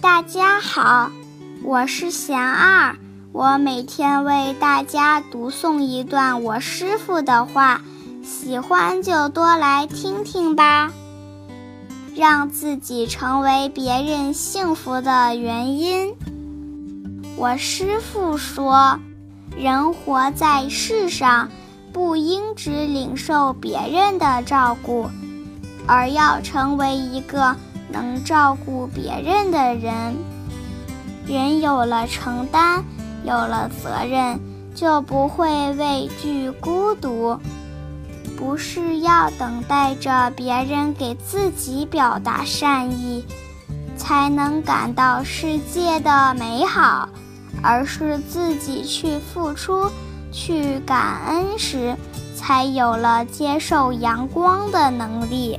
大家好，我是贤二，我每天为大家读诵一段我师傅的话，喜欢就多来听听吧。让自己成为别人幸福的原因。我师父说，人活在世上，不应只领受别人的照顾，而要成为一个能照顾别人的人。人有了承担，有了责任，就不会畏惧孤独。不是要等待着别人给自己表达善意，才能感到世界的美好，而是自己去付出、去感恩时，才有了接受阳光的能力。